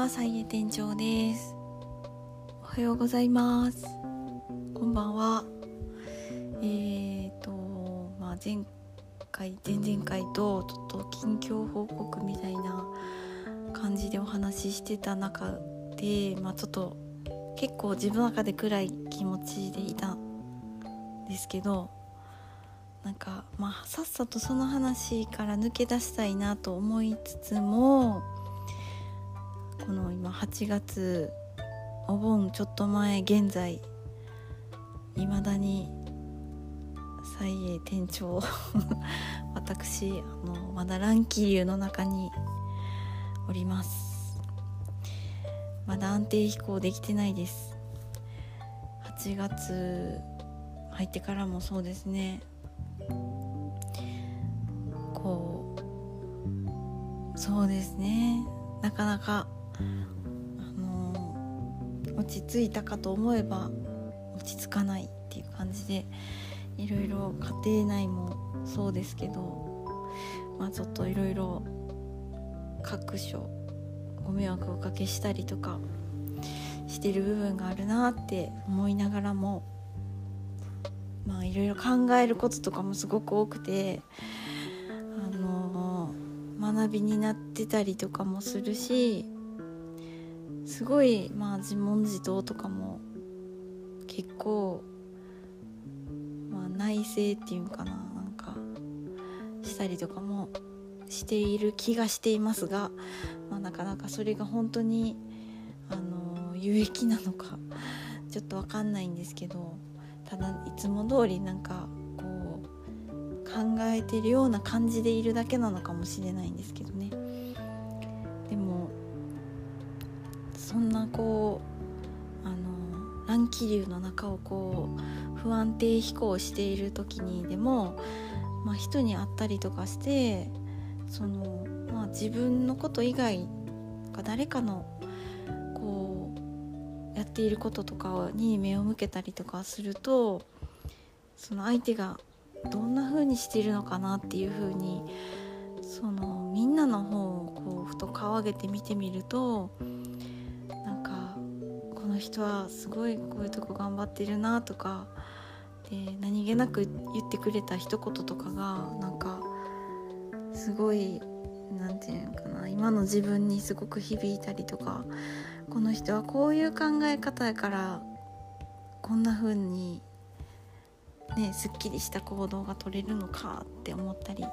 は、サイエ店長です。おはようございます。こんばんは。えーと、まあ、前回、前々回と、ちょっと近況報告みたいな感じでお話ししてた中で、まあ、ちょっと結構自分の中で暗い気持ちでいたんですけど、なんか、まあ、さっさとその話から抜け出したいなと思いつつも、の8月お盆ちょっと前現在いまだに西英店長 私あのまだ乱気流の中におります。まだ安定飛行できてないです。8月入ってからもそうですね。こうそうですね。なかなか落ち着いたかと思えば落ち着かないっていう感じでいろいろ家庭内もそうですけどまあちょっといろいろ各所ご迷惑をおかけしたりとかしてる部分があるなって思いながらもまあいろいろ考えることとかもすごく多くてあの学びになってたりとかもするしすごいまあ自問自答とかも結構、まあ、内省っていうかななんかしたりとかもしている気がしていますが、まあ、なかなかそれが本当にあの有益なのかちょっと分かんないんですけどただいつも通りなんかこう考えてるような感じでいるだけなのかもしれないんですけどね。そんなこうあの乱気流の中をこう不安定飛行している時にでも、まあ、人に会ったりとかしてその、まあ、自分のこと以外か誰かのこうやっていることとかに目を向けたりとかするとその相手がどんな風にしているのかなっていう風にそのみんなの方をこうふと顔上げて見てみると人はすごいこういうとこ頑張ってるなとかで何気なく言ってくれた一言とかがなんかすごい何て言うのかな今の自分にすごく響いたりとかこの人はこういう考え方やからこんな風にねすっきりした行動が取れるのかって思ったり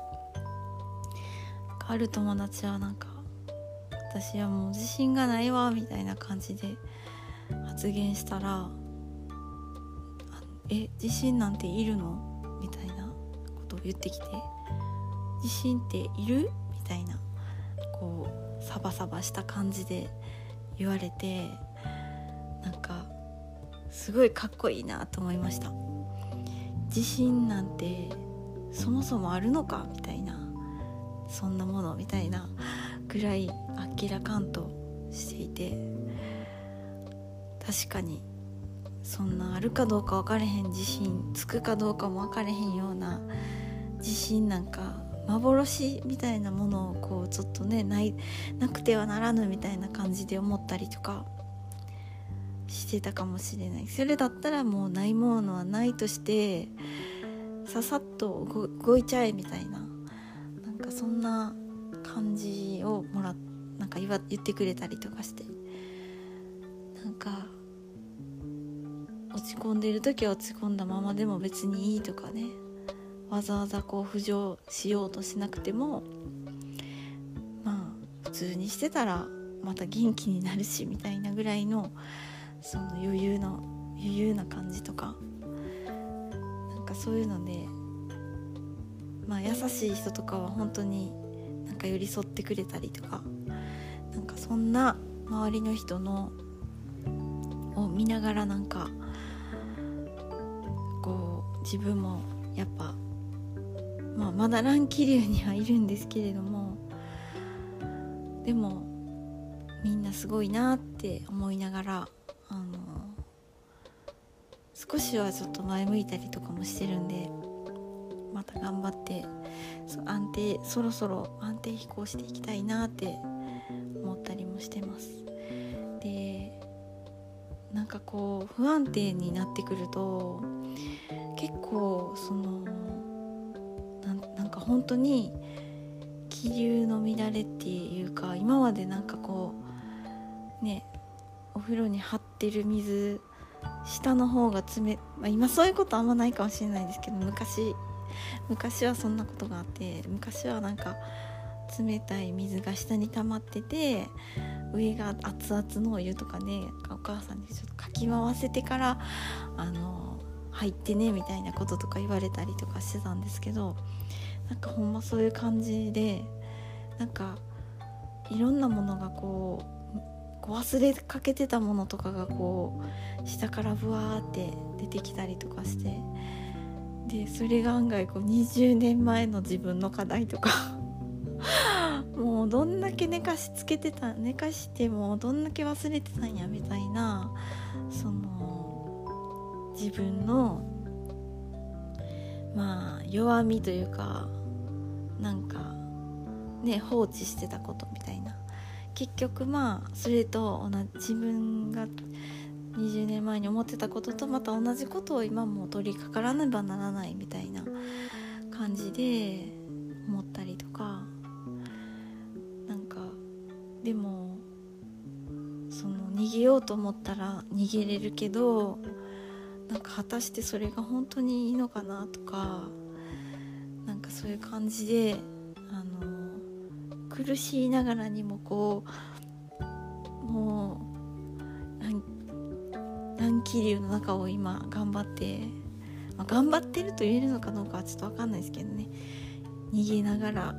ある友達はなんか私はもう自信がないわみたいな感じで発言したら「え自信なんているの?」みたいなことを言ってきて「自信っている?」みたいなこうサバサバした感じで言われてなんかすごいかっこいいなと思いました自信なんてそもそもあるのか？みたいなそんなもの？みたいなぐらいあっけらかんとしていて確かにそんなあるかどうか分かれへん自信つくかどうかも分かれへんような自信なんか幻みたいなものをこうちょっとねないなくてはならぬみたいな感じで思ったりとかしてたかもしれない。それだったらもうないものはないとしてささっと動いちゃえみたいななんかそんな感じをもらなんか言わ言ってくれたりとかしてなんか落ち込んでいる時は落ち込んだままでも別にいいとかね。わざわざこう浮上しようとしなくてもまあ普通にしてたらまた元気になるしみたいなぐらいのその余裕の余裕な感じとか。なんかそういうのでまあ優しい人とかは本当になんか寄り添ってくれたりとか。なんかそんな周りの人のを見ながらなんか自分もやっぱまあ、まだ乱気流にはいるんですけれどもでもみんなすごいなって思いながらあの少しはちょっと前向いたりとかもしてるんでまた頑張ってそ安定そろそろ安定飛行していきたいなって思ったりもしてます。でなんかこう不安定になってくると結構そのなんか本当に気流の乱れっていうか今までなんかこうねお風呂に張ってる水下の方が冷、まあ、今そういうことあんまないかもしれないですけど昔昔はそんなことがあって昔はなんか冷たい水が下に溜まってて上が熱々のお湯とかねお母さんにちょっとかき回せてからあの入ってねみたいなこととか言われたりとかしてたんですけどなんかほんまそういう感じでなんかいろんなものがこう忘れかけてたものとかがこう下からブワーって出てきたりとかしてでそれが案外こう20年前の自分の課題とか もうどんだけ寝かしつけてた寝かしてもどんだけ忘れてたんやみたいなその自分のまあ弱みというかなんかね放置してたことみたいな。結局まあそれと同じ自分が20年前に思ってたこととまた同じことを今も取り掛からねばならないみたいな感じで思ったりとか。なんかでもその逃げようと思ったら逃げれるけどなんか果たしてそれが本当にいいのかなとかなんかそういう感じであの苦しいながらにもこうもう乱気流の中を今頑張って、まあ、頑張ってると言えるのかどうかはちょっと分かんないですけどね。逃げながら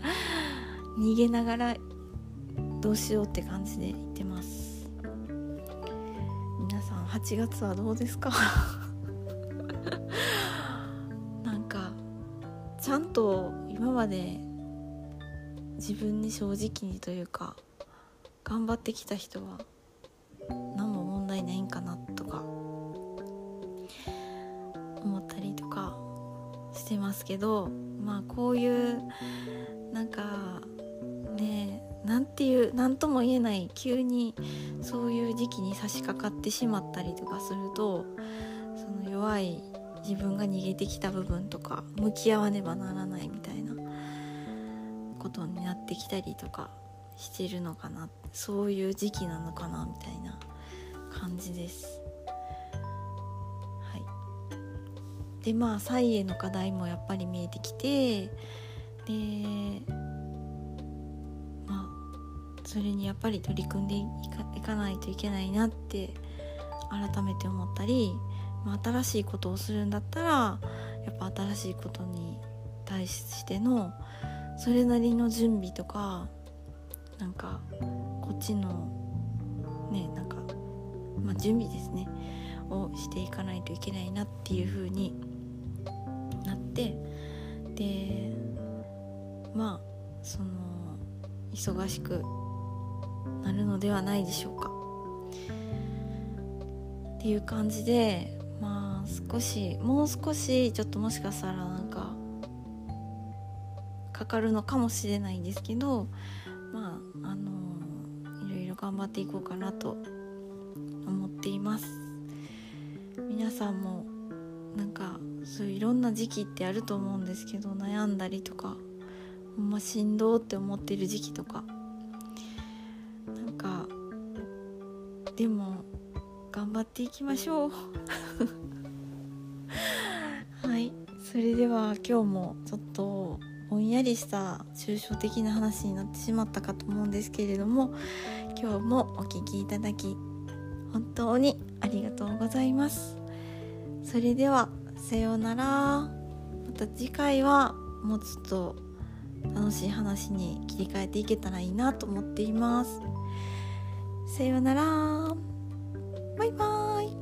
逃げながらどうしようって感じで言ってます。8月はどうですか？なんかちゃんと今まで自分に正直にというか頑張ってきた人は何も問題ないんかなとか思ったりとかしてますけどまあこういうなんかねなんていう何とも言えない急にそういう時期に差し掛かってしまったりとかするとその弱い自分が逃げてきた部分とか向き合わねばならないみたいなことになってきたりとかしてるのかなそういう時期なのかなみたいな感じです。はい、でまあ再への課題もやっぱり見えてきてでそれにやっぱり取り組んでいかないといけないなって改めて思ったり、まあ、新しいことをするんだったらやっぱ新しいことに対してのそれなりの準備とかなんかこっちのねなんか、まあ、準備ですねをしていかないといけないなっていう風になってでまあその忙しくなるのではないでしょうか。っていう感じでまあ少しもう少しちょっともしかしたらなんかかかるのかもしれないんですけどまああのいろいろ頑張っていこうかなと思っています。皆さんもなんかそういういろんな時期ってあると思うんですけど悩んだりとかほんましんどって思ってる時期とかでも頑張っていきましょう。はい。それでは今日もちょっとぼんやりした抽象的な話になってしまったかと思うんですけれども今日もお聴きいただき本当にありがとうございます。それではさようなら。また次回はもうちょっと楽しい話に切り替えていけたらいいなと思っています。さようなら。バイバーイ。